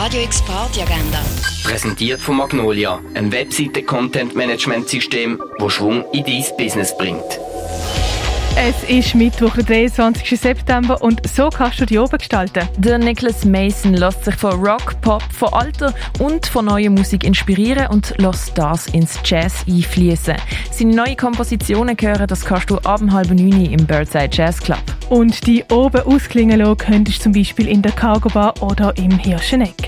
Radio X Party Agenda. Präsentiert von Magnolia, einem Webseite-Content-Management-System, das Schwung in dein Business bringt. Es ist Mittwoch, der 23. September und so kannst du die oben gestalten. Der Nicholas Mason lässt sich von Rock, Pop, von alter und von neuer Musik inspirieren und lässt das ins Jazz einfließen. Seine neuen Kompositionen hören, das kannst du ab halb neun im Birdside Jazz Club. Und die oben ausklingen lassen könntest du zum Beispiel in der Cargo Bar oder im Hirscheneck.